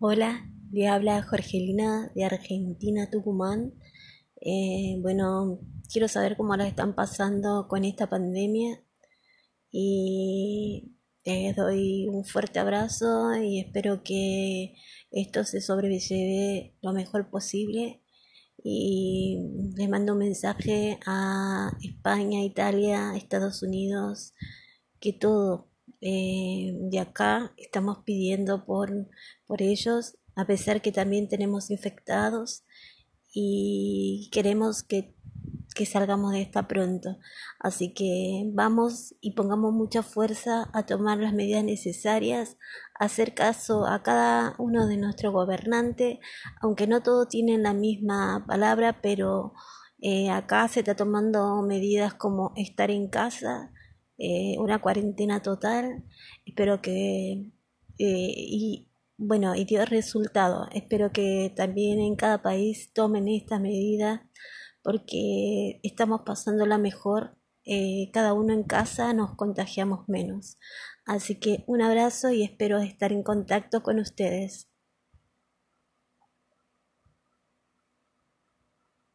Hola, le habla Jorgelina de Argentina, Tucumán. Eh, bueno, quiero saber cómo la están pasando con esta pandemia y les doy un fuerte abrazo y espero que esto se sobrelleve lo mejor posible y les mando un mensaje a España, Italia, Estados Unidos, que todo eh, de acá estamos pidiendo por, por ellos, a pesar que también tenemos infectados y queremos que, que salgamos de esta pronto. Así que vamos y pongamos mucha fuerza a tomar las medidas necesarias, hacer caso a cada uno de nuestros gobernantes, aunque no todos tienen la misma palabra, pero eh, acá se está tomando medidas como estar en casa, eh, una cuarentena total. Espero que, eh, y bueno, y dio resultado. Espero que también en cada país tomen esta medida porque estamos pasando la mejor. Eh, cada uno en casa nos contagiamos menos. Así que un abrazo y espero estar en contacto con ustedes.